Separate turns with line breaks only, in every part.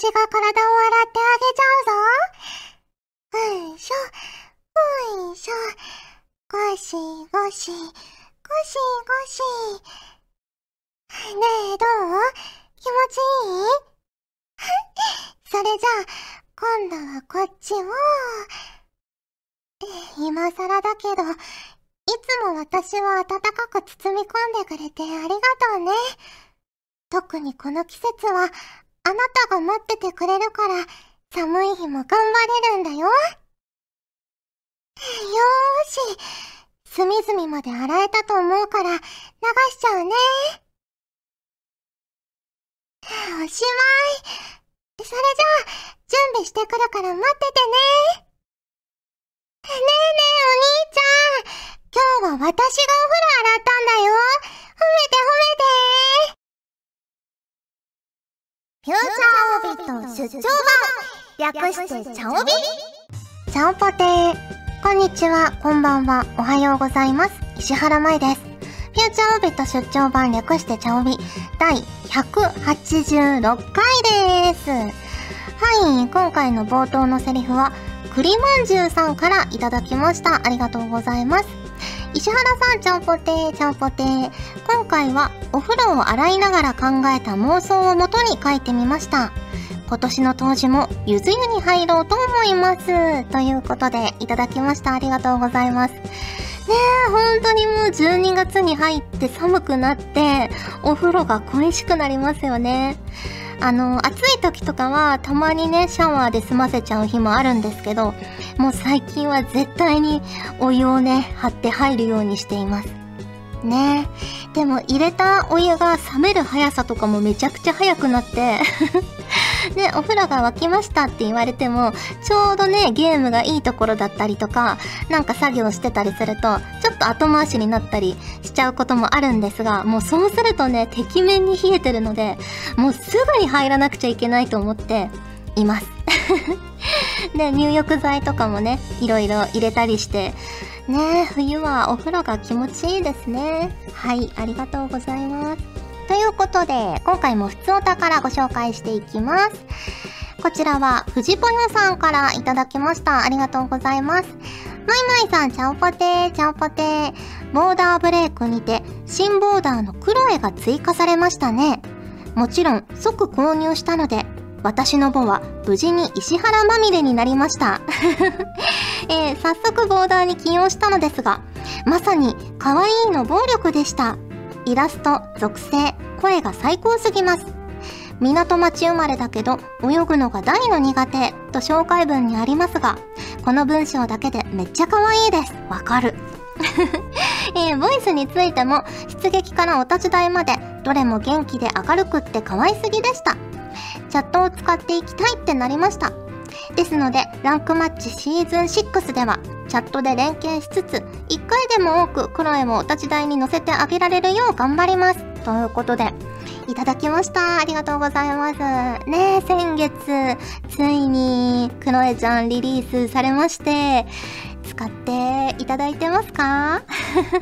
私が体を洗ってあげちゃうぞ。うんしょ、うんしょ、ゴシゴシ、ゴシゴシ。ねえ、どう？気持ちいい？それじゃあ、今度はこっちを、今更だけど、いつも私を温かく包み込んでくれてありがとうね。特にこの季節は、あなたが待っててくれるから、寒い日も頑張れるんだよ。よーし。隅々まで洗えたと思うから、流しちゃうね。おしまい。それじゃあ、準備してくるから待っててね。ねえねえ、お兄ちゃん。今日は私がお風呂洗ったんだよ。褒めて褒めて。フューチャーオビット出張版。略してチャオビチャオポテー。こんにちは、こんばんは、おはようございます。石原舞です。フューチャーオービット出張版略してチャオビ第186回です。はい、今回の冒頭のセリフは、栗まんじゅうさんからいただきました。ありがとうございます。石原さん、ちゃんぽてー、ちゃんぽてー。今回はお風呂を洗いながら考えた妄想をもとに書いてみました。今年の冬至もゆず湯に入ろうと思います。ということで、いただきました。ありがとうございます。ねえ、本当にもう12月に入って寒くなって、お風呂が恋しくなりますよね。あの、暑い時とかはたまにね、シャワーで済ませちゃう日もあるんですけど、もう最近は絶対にお湯をね、張って入るようにしています。ねえでも入れたお湯が冷める速さとかもめちゃくちゃ速くなって ね、お風呂が沸きましたって言われても、ちょうどね、ゲームがいいところだったりとか、なんか作業してたりすると、ちょっと後回しになったりしちゃうこともあるんですが、もうそうするとね、てきめんに冷えてるので、もうすぐに入らなくちゃいけないと思っています。で、入浴剤とかもね、いろいろ入れたりして、ね冬はお風呂が気持ちいいですね。はい、ありがとうございます。ということで、今回も普通お宝ご紹介していきます。こちらは、藤ぽよさんからいただきました。ありがとうございます。まいまいさん、ちゃんぽてー、ちゃんぽてー。ボーダーブレイクにて、新ボーダーのクロエが追加されましたね。もちろん、即購入したので、私の母は無事に石原まみれになりました。えー、早速ボーダーに起用したのですが、まさに可愛いの暴力でした。イラスト、属性、声が最高すぎます。港町生まれだけど泳ぐのが大の苦手と紹介文にありますが、この文章だけでめっちゃ可愛いです。わかる。えー、ボイスについても出撃からお立ち台までどれも元気で明るくって可愛すぎでした。チャットを使っていきたいってなりました。ですので、ランクマッチシーズン6では、チャットで連携しつつ、1回でも多くクロエもお立ち台に乗せてあげられるよう頑張ります。ということで、いただきました。ありがとうございます。ね先月、ついに、クロエちゃんリリースされまして、使っていただいてますか？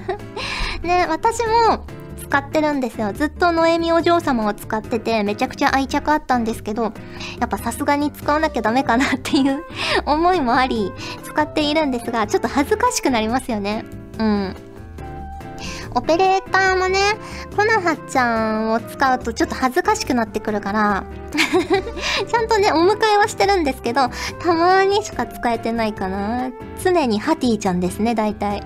ね私も使ってるんですよ。ずっとノエミお嬢様を使ってて、めちゃくちゃ愛着あったんですけど、やっぱさすがに使わなきゃダメかなっていう 思いもあり、使っているんですが、ちょっと恥ずかしくなりますよね。うん。オペレーターもね、コナハちゃんを使うとちょっと恥ずかしくなってくるから ちゃんとね、お迎えはしてるんですけど、たまにしか使えてないかな。常にハティちゃんですね、大体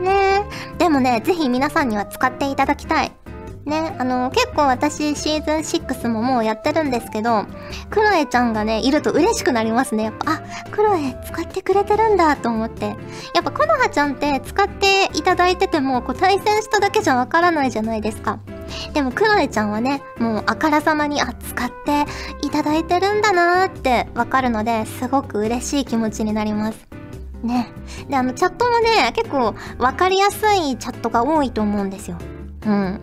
ねでもね、ぜひ皆さんには使っていただきたい。ね、あの、結構私シーズン6ももうやってるんですけど、クロエちゃんがね、いると嬉しくなりますね。やっぱ、あ、クロエ使ってくれてるんだと思って。やっぱコノハちゃんって使っていただいてても、こう対戦しただけじゃわからないじゃないですか。でもクロエちゃんはね、もうあからさまに、あ、使っていただいてるんだなーってわかるので、すごく嬉しい気持ちになります。ね。で、あの、チャットもね、結構わかりやすいチャットが多いと思うんですよ。うん。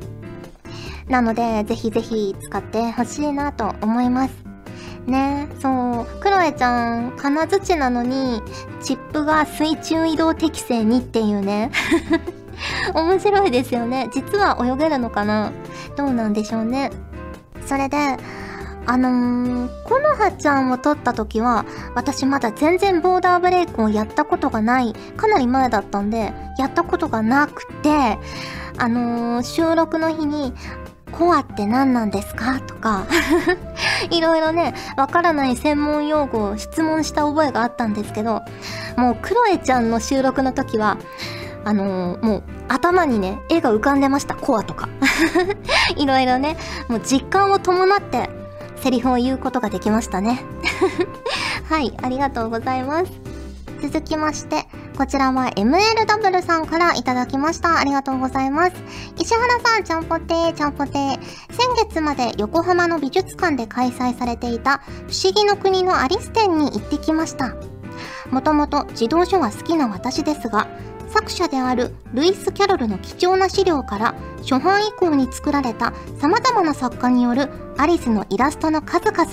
なので、ぜひぜひ使ってほしいなと思います。ねそう。クロエちゃん、金槌なのに、チップが水中移動適正にっていうね。面白いですよね。実は泳げるのかな？どうなんでしょうね。それで、あのー、コノハちゃんを撮った時は、私まだ全然ボーダーブレイクをやったことがない、かなり前だったんで、やったことがなくて、あのー、収録の日に、コアって何なんですか？とか いろいろね、わからない専門用語を質問した覚えがあったんですけど、もうクロエちゃんの収録の時は、あのー、もう頭にね、絵が浮かんでました、コアとか。いろいろね、もう実感を伴ってセリフを言うことができましたね。はい、ありがとうございます。続きまして、こちらは MLW さんからいただきました。ありがとうございます。石原さん、ちゃんぽてー、ちゃんぽてー。先月まで横浜の美術館で開催されていた不思議の国のアリス展に行ってきました。もともと児童書が好きな私ですが、作者であるルイス・キャロルの貴重な資料から初版以降に作られた様々な作家によるアリスのイラストの数々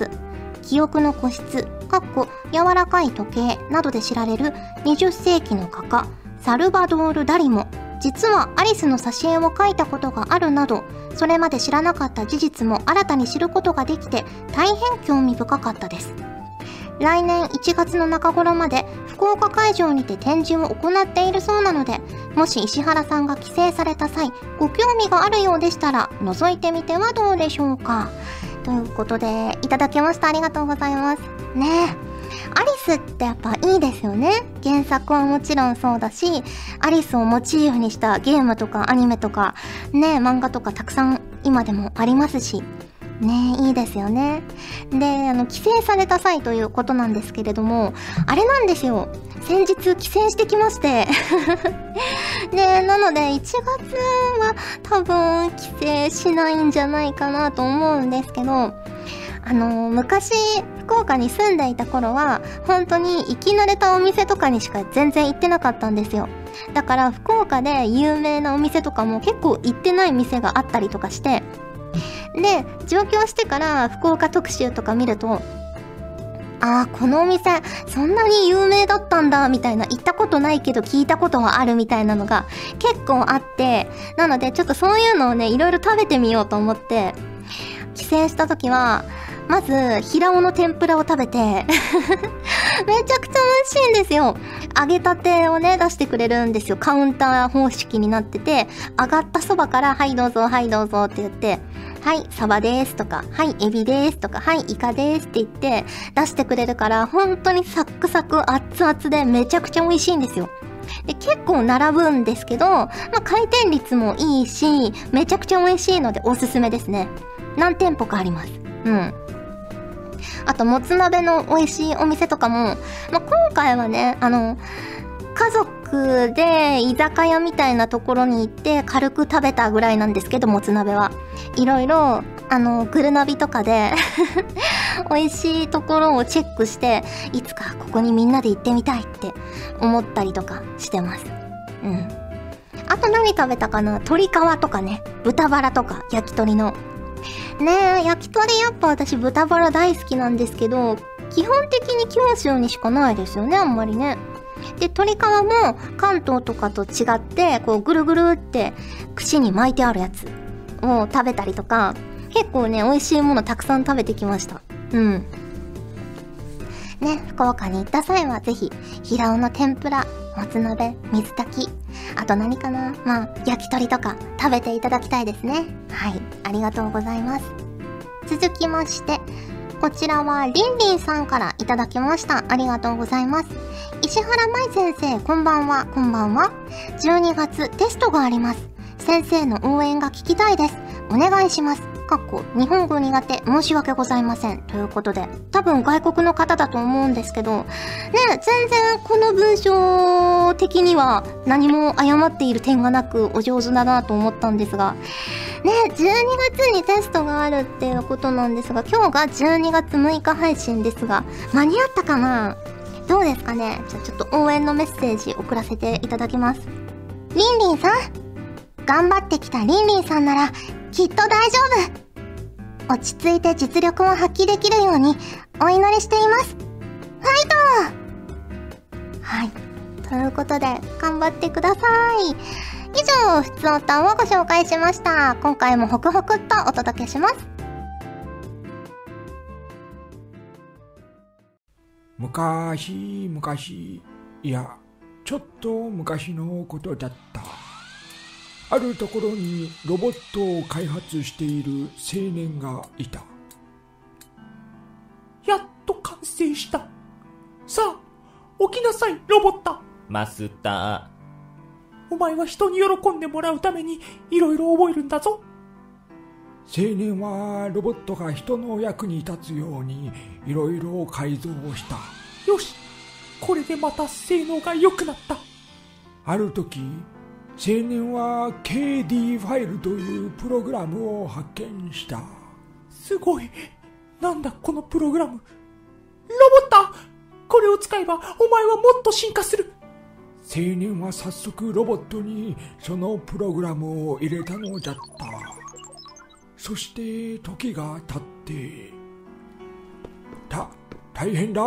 記憶の個室、かっこ柔らかい時計などで知られる20世紀の画家サルバドール・ダリも実はアリスの挿絵を描いたことがあるなどそれまで知らなかった事実も新たに知ることができて大変興味深かったです。来年1月の中頃まで福岡会場にて展示を行っているそうなので、もし石原さんが帰省された際、ご興味があるようでしたら、覗いてみてはどうでしょうか。ということで、いただきました。ありがとうございます。ねアリスってやっぱいいですよね。原作はもちろんそうだし、アリスをモチーフにしたゲームとかアニメとか、ね、漫画とかたくさん今でもありますし、ねいいですよね。で、あの、帰省された際ということなんですけれども、あれなんですよ。先日帰省してきまして で、なので1月は多分帰省しないんじゃないかなと思うんですけど、あの昔、福岡に住んでいた頃は、本当に行き慣れたお店とかにしか全然行ってなかったんですよ。だから福岡で有名なお店とかも結構行ってない店があったりとかして、で、上京してから福岡特集とか見ると、ああ、このお店、そんなに有名だったんだ、みたいな、行ったことないけど聞いたことはあるみたいなのが結構あって、なのでちょっとそういうのをね、いろいろ食べてみようと思って、帰省した時は、まず、平尾の天ぷらを食べて めちゃくちゃ美味しいんですよ。揚げたてをね、出してくれるんですよ。カウンター方式になってて、揚がったそばから、はいどうぞ、はいどうぞって言って、はい、サバですとか、はい、エビですとか、はい、イカですって言って出してくれるから、本当にサックサク熱々でめちゃくちゃ美味しいんですよ。で、結構並ぶんですけど、まあ、回転率もいいし、めちゃくちゃ美味しいのでおすすめですね。何店舗かあります。うん。あと、もつ鍋の美味しいお店とかも、まあ、今回はね、あの、家族で居酒屋みたいなところに行って軽く食べたぐらいなんですけど、もつ鍋は。いろいろ、あの、グルナビとかで 美味しいところをチェックして、いつかここにみんなで行ってみたいって思ったりとかしてます。うん。あと何食べたかな？鶏皮とかね、豚バラとか、焼き鳥の。ねえ、焼き鳥やっぱ私豚バラ大好きなんですけど、基本的に九州にしかないですよね、あんまりね。で、鶏皮も関東とかと違って、こうぐるぐるって串に巻いてあるやつを食べたりとか、結構ね、美味しいものたくさん食べてきました。うん。ね、福岡に行った際はぜひ、平尾の天ぷら、もつ鍋、水炊き、あと何かなまあ、焼き鳥とか食べていただきたいですね。はい、ありがとうございます。続きまして、こちらはりんりんさんからいただきました。ありがとうございます。石原舞先生、こんばんは、こんばんは。12月テストがあります。先生の応援が聞きたいです。お願いします。かっこ日本語苦手申し訳ございません。ということで、多分外国の方だと思うんですけど、ね、全然この文章的には何も誤っている点がなくお上手だなと思ったんですが、ね、12月にテストがあるっていうことなんですが、今日が12月6日配信ですが、間に合ったかな？どうですかね？じゃあちょっと応援のメッセージ送らせていただきます。りんりんさん？頑張ってきたりんりんさんなら、きっと大丈夫落ち着いて実力も発揮できるようにお祈りしています。ファイトはい。ということで、頑張ってください。以上、ふつおたをご紹介しました。今回もホクホクっとお届けします。
昔、昔、いや、ちょっと昔のことだった。あるところにロボットを開発している青年がいた。
やっと完成した。さあ起きなさいロボット。
マスタ
お前は人に喜んでもらうためにいろいろ覚えるんだぞ。
青年はロボットが人の役に立つようにいろいろ改造をした。
よしこれでまた性能が良くなった。
ある時青年は KD ファイルというプログラムを発見した。
すごい。なんだこのプログラム。ロボット。これを使えばお前はもっと進化する。
青年は早速ロボットにそのプログラムを入れたのじゃった。そして時が経って。た大変だ。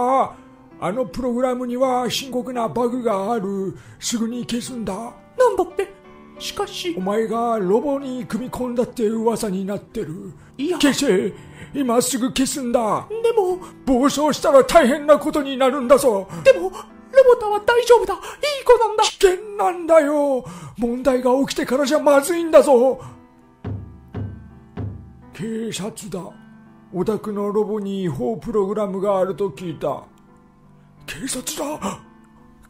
あのプログラムには深刻なバグがある。すぐに消すんだ
なんだって。しかし
お前がロボに組み込んだって噂になってる。
いや。
消せ。今すぐ消すんだ。
でも
暴走したら大変なことになるんだぞ。
でもロボタは大丈夫だ。いい子なんだ。
危険なんだよ。問題が起きてからじゃまずいんだぞ。警察だ。お宅のロボに違法プログラムがあると聞いた。警察だ。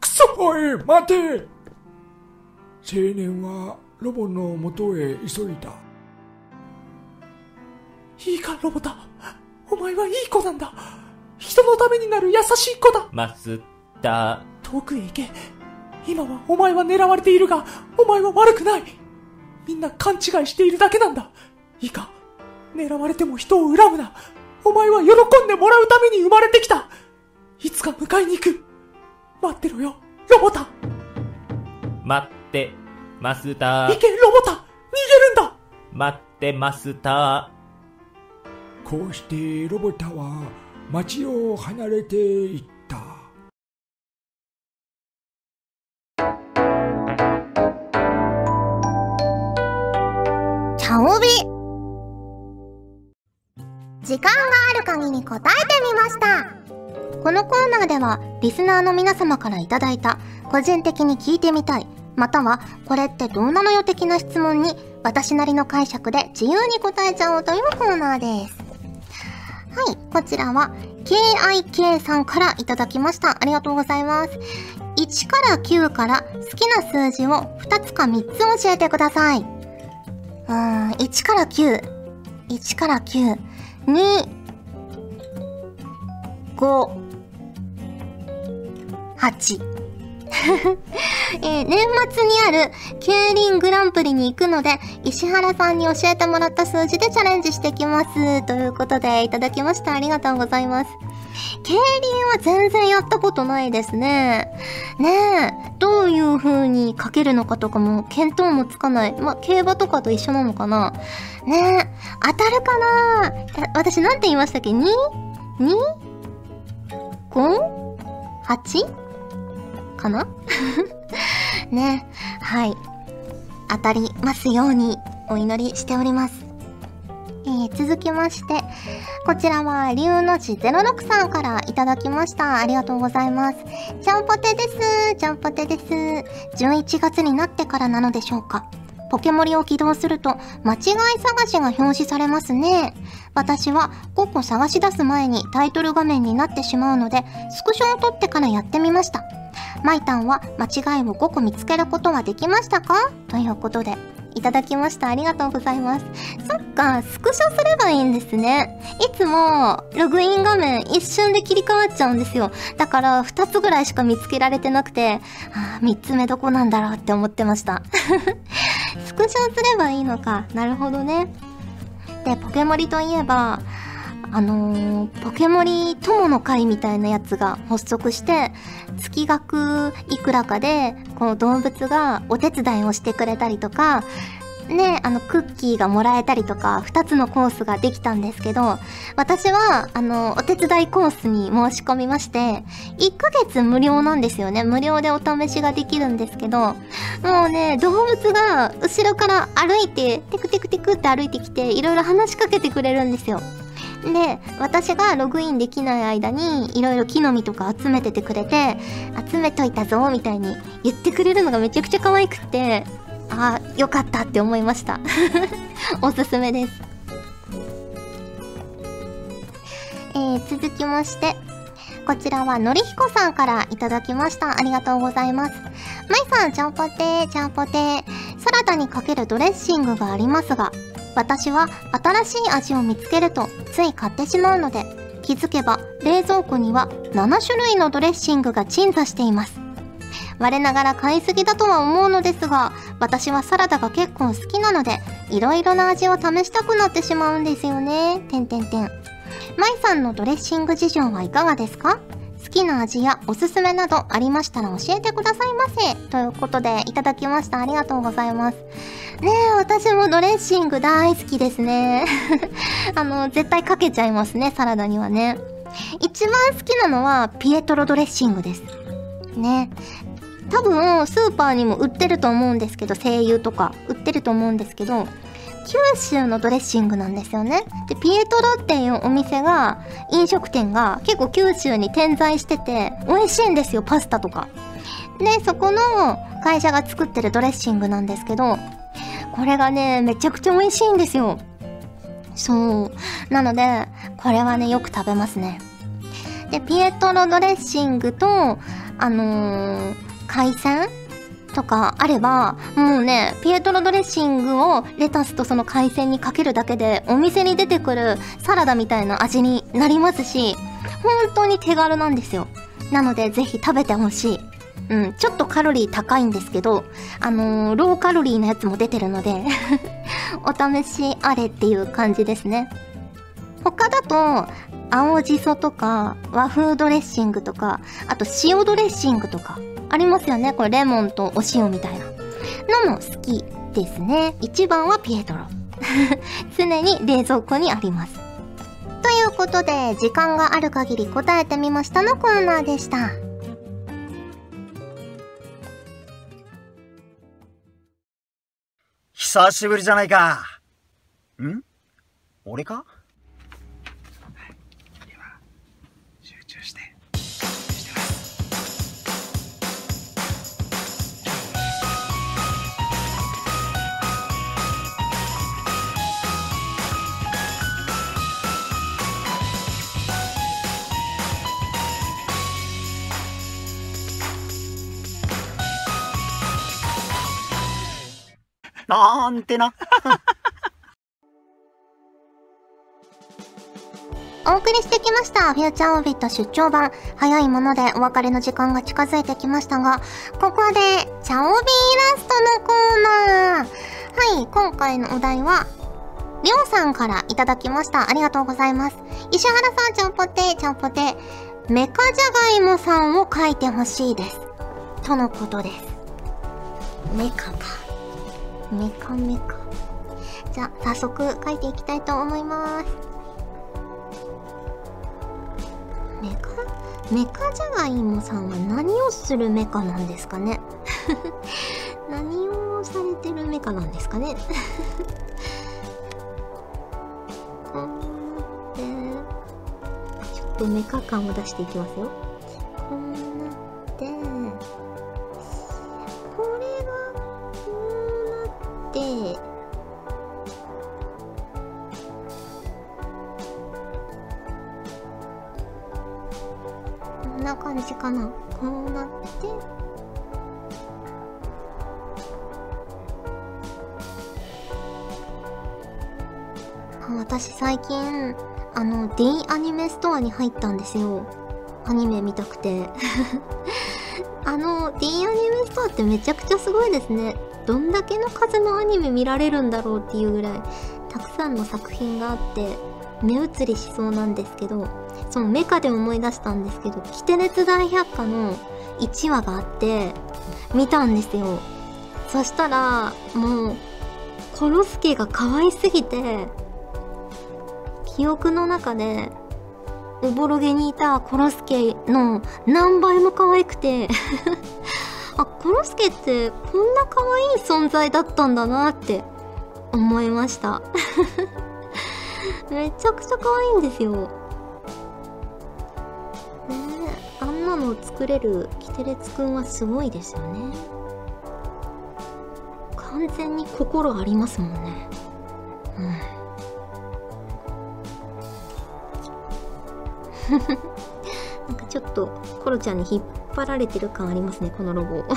くそ。
おい待て青年はロボの元へ急いだ。
いいかロボタお前はいい子なんだ。人のためになる優しい子だ。
ー、マスタ
遠くへ行け。今はお前は狙われているがお前は悪くない。みんな勘違いしているだけなんだ。いいか。狙われても人を恨むな。お前は喜んでもらうために生まれてきた。いつか迎えに行く。待ってろよロボタ
ー、待って、マスター、
行けロボタ逃げるんだ。
待って、マスタ
こうしてロボタは町を離れていった。
チャオビ。時間がある限り答えてみました。このコーナーではリスナーの皆様からいただいた個人的に聞いてみたいまたはこれってどうなのよ的な質問に私なりの解釈で自由に答えちゃおうというコーナーですはいこちらは KIK さんからいただきましたありがとうございます1から9から好きな数字を2つか3つ教えてくださいうーん、1から9。1から9。2、5、8。えー年末にある競輪グランプリに行くので、石原さんに教えてもらった数字でチャレンジしてきます。ということで、いただきました。ありがとうございます。競輪は全然やったことないですね。ねえ、どういう風にかけるのかとかも見当もつかない。ま、競馬とかと一緒なのかなねえ、当たるかな？私なんて言いましたっけ ?2?2?5?8? かな ね、はい。当たりますようにお祈りしております。えー続きまして、こちらは、龍の字06さんからいただきました。ありがとうございます。ちゃんぽてです。ちゃんぽてです。11月になってからなのでしょうか。ポケモリを起動すると、間違い探しが表示されますね。私は5個探し出す前にタイトル画面になってしまうので、スクショを撮ってからやってみました。マイタンは間違いを5個見つけることはできましたか？ということで、いただきました。ありがとうございます。そっか、スクショすればいいんですね。いつも、ログイン画面一瞬で切り替わっちゃうんですよ。だから、2つぐらいしか見つけられてなくて、あ3つ目どこなんだろうって思ってました。スクショすればいいのか。なるほどね。で、ポケモリといえば、あのーポケモリ友の会みたいなやつが発足して、月額いくらかで、こう動物がお手伝いをしてくれたりとか、ね、あの、クッキーがもらえたりとか、二つのコースができたんですけど、私は、あの、お手伝いコースに申し込みまして、1ヶ月無料なんですよね。無料でお試しができるんですけど、もうね、動物が後ろから歩いて、テクテクテクって歩いてきて、いろいろ話しかけてくれるんですよ。で、私がログインできない間に、いろいろ木の実とか集めててくれて、集めといたぞ、みたいに言ってくれるのがめちゃくちゃ可愛くて、あー、よかったって思いました。おすすめです。えー、続きまして、こちらはのりひこさんからいただきました。ありがとうございます。まいさん、ちゃんぽてー、ちゃんぽてー。サラダにかけるドレッシングがありますが、私は新しい味を見つけるとつい買ってしまうので、気づけば冷蔵庫には7種類のドレッシングが鎮座しています。我ながら買いすぎだとは思うのですが、私はサラダが結構好きなので、いろいろな味を試したくなってしまうんですよね。てんてんてん。まいさんのドレッシング事情はいかがですか？きな味やおすすめなどありましたら教えてくださいませ。ということで、いただきました。ありがとうございます。ねえ、私もドレッシング大好きですね。あの、絶対かけちゃいますね、サラダにはね。一番好きなのは、ピエトロドレッシングです。ね。多分、スーパーにも売ってると思うんですけど、声優とか売ってると思うんですけど、九州のドレッシングなんですよね。で、ピエトロっていうお店が、飲食店が結構九州に点在してて、美味しいんですよ、パスタとか。で、そこの会社が作ってるドレッシングなんですけど、これがね、めちゃくちゃ美味しいんですよ。そう。なので、これはね、よく食べますね。で、ピエトロドレッシングと、あのー、海鮮とかあれば、もうね、ピエトロドレッシングをレタスとその海鮮にかけるだけで、お店に出てくるサラダみたいな味になりますし、本当に手軽なんですよ。なので、ぜひ食べてほしい。うん、ちょっとカロリー高いんですけど、あのー、ローカロリーのやつも出てるので、お試しあれっていう感じですね。他だと、青じそとか、和風ドレッシングとか、あと塩ドレッシングとか、ありますよね。これレモンとお塩みたいな。のも好きですね。一番はピエトロ。常に冷蔵庫にあります。ということで、時間がある限り答えてみましたのコーナーでした。
久しぶりじゃないか。ん？俺か？集中して。してなんてな。
お送りしてきました。フューチャーオービット出張版。早いものでお別れの時間が近づいてきましたが、ここで、チャオビーラストのコーナー。はい、今回のお題は、りょうさんからいただきました。ありがとうございます。石原さん、ちゃんぽて、ちゃんぽて、メカじゃがいもさんを書いてほしいです。とのことです。メカか。メカメカ。じゃあ、早速書いていきたいと思います。メカメカじゃがいもさんは何をするメカなんですかね？何をされてるメカなんですかね？こうなってちょっとメカ感を出していきますよかなこうなってあ私最近あの D アニメストアに入ったんですよ。アニメ見たくて。あの D アニメストアってめちゃくちゃすごいですね。どんだけの数のアニメ見られるんだろうっていうぐらいたくさんの作品があって目移りしそうなんですけど。そのメカで思い出したんですけど、キテレツ大百科の1話があって、見たんですよ。そしたら、もう、コロスケが可愛すぎて、記憶の中で、おぼろげにいたコロスケの何倍も可愛くて、あ、コロスケってこんな可愛い存在だったんだなって思いました。めちゃくちゃ可愛いんですよ。を作れるキテレツくんはすごいですよね。完全に心ありますもんね。うん。なんかちょっとコロちゃんに引っ張られてる感ありますね、このロボ。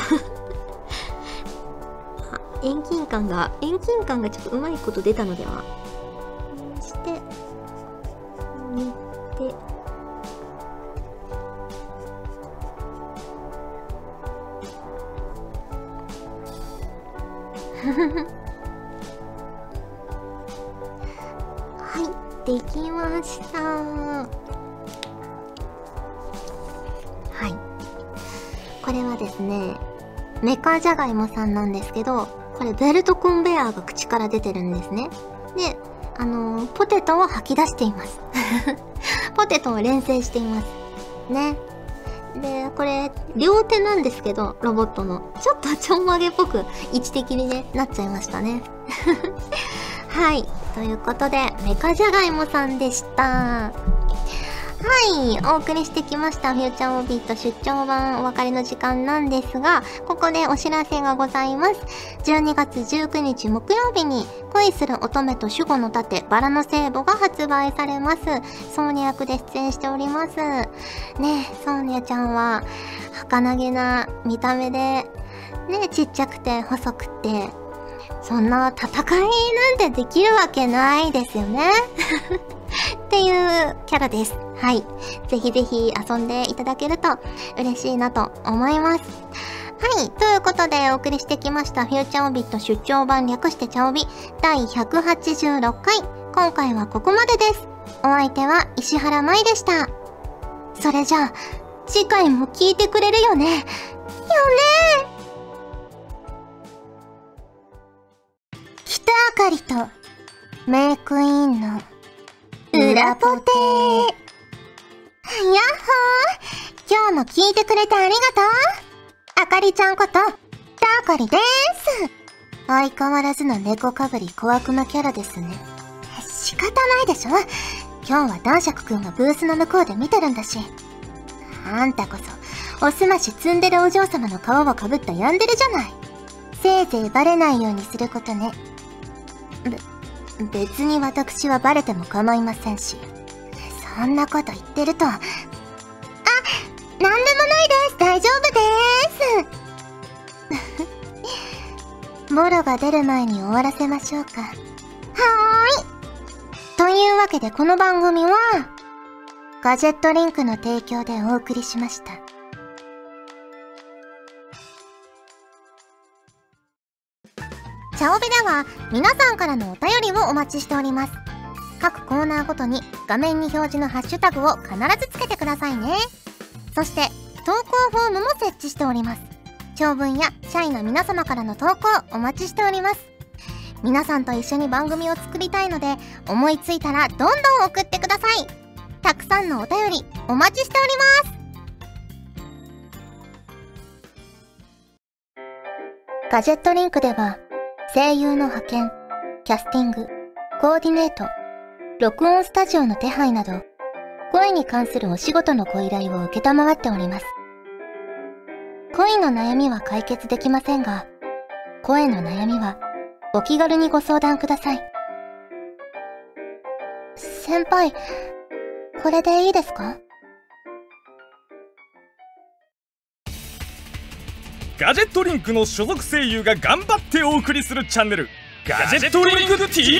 あ遠近感が、遠近感がちょっとうまいこと出たのでは。はい、できました。はい。これはですね、メカジャガイモさんなんですけど、これベルトコンベヤーが口から出てるんですね。で、あのーポテトを吐き出しています。ポテトを連成しています。ね。で、これ、両手なんですけど、ロボットの。ちょっとちょんまげっぽく位置的にね、なっちゃいましたね。はい。ということで、メカジャガイモさんでした。はい、お送りしてきました、フューチャーオービット出張版お別れの時間なんですが、ここでお知らせがございます。12月19日木曜日に、恋する乙女と守護の盾、バラの聖母が発売されます。ソーニャ役で出演しております。ねえ、ソーニャちゃんは、儚げな見た目で、ねえ、ちっちゃくて細くて、そんな戦いなんてできるわけないですよね。っていうキャラです。はい。ぜひぜひ遊んでいただけると嬉しいなと思います。はい。ということでお送りしてきましたフューチャーオビット出張版略してチャオビ第186回。今回はここまでです。お相手は石原舞でした。それじゃあ、次回も聞いてくれるよね。よね北あかりとメイクインの裏ポテー。やっほー今日も聞いてくれてありがとうあかりちゃんこと、たあかりでーす相変わらずの猫かぶり小悪魔キャラですね。仕方ないでしょ今日は男爵くんがブースの向こうで見てるんだし。あんたこそ、おすまし積んでるお嬢様の皮をかぶったヤンデレじゃない。せいぜいバレないようにすることね。べ、別に私はバレても構いませんし。そんなこと言ってると、あ、なんでもないです大丈夫ですボロが出る前に終わらせましょうか。はーい。というわけでこの番組は、ガジェットリンクの提供でお送りしました。チャオベでは皆さんからのお便りをお待ちしております。各コーナーごとに画面に表示のハッシュタグを必ずつけてくださいね。そして投稿フォームも設置しております。長文や社員の皆様からの投稿お待ちしております。皆さんと一緒に番組を作りたいので思いついたらどんどん送ってください。たくさんのお便りお待ちしております。ガジェットリンクでは声優の派遣、キャスティング、コーディネート、録音スタジオの手配など、声に関するお仕事のご依頼を受けたまわっております。恋の悩みは解決できませんが、声の悩みはお気軽にご相談ください。先輩、これでいいですか？
ガジェットリンクの所属声優が頑張ってお送りするチャンネルガジェットリンク TV